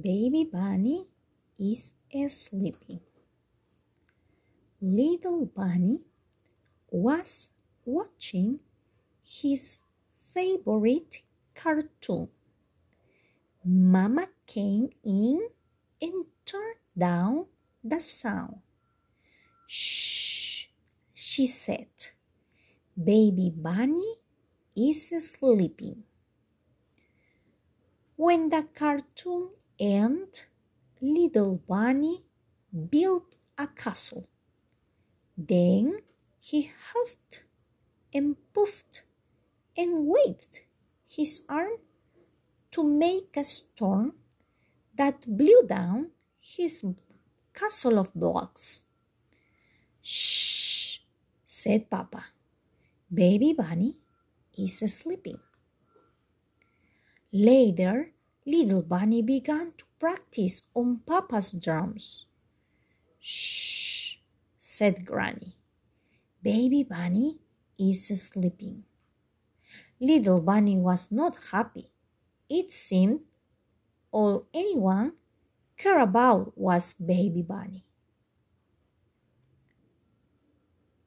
Baby Bunny is sleeping. Little Bunny was watching his favorite cartoon. Mama came in and turned down the sound. Shh, she said. Baby Bunny is sleeping. When the cartoon ended, little Bunny built a castle. Then he huffed and puffed and waved his arm to make a storm that blew down his castle of blocks. Shh, said Papa. Baby Bunny is sleeping. Later, little Bunny began to practice on Papa's drums. Shh, said Granny. Baby Bunny is sleeping. Little Bunny was not happy. It seemed all anyone cared about was Baby Bunny.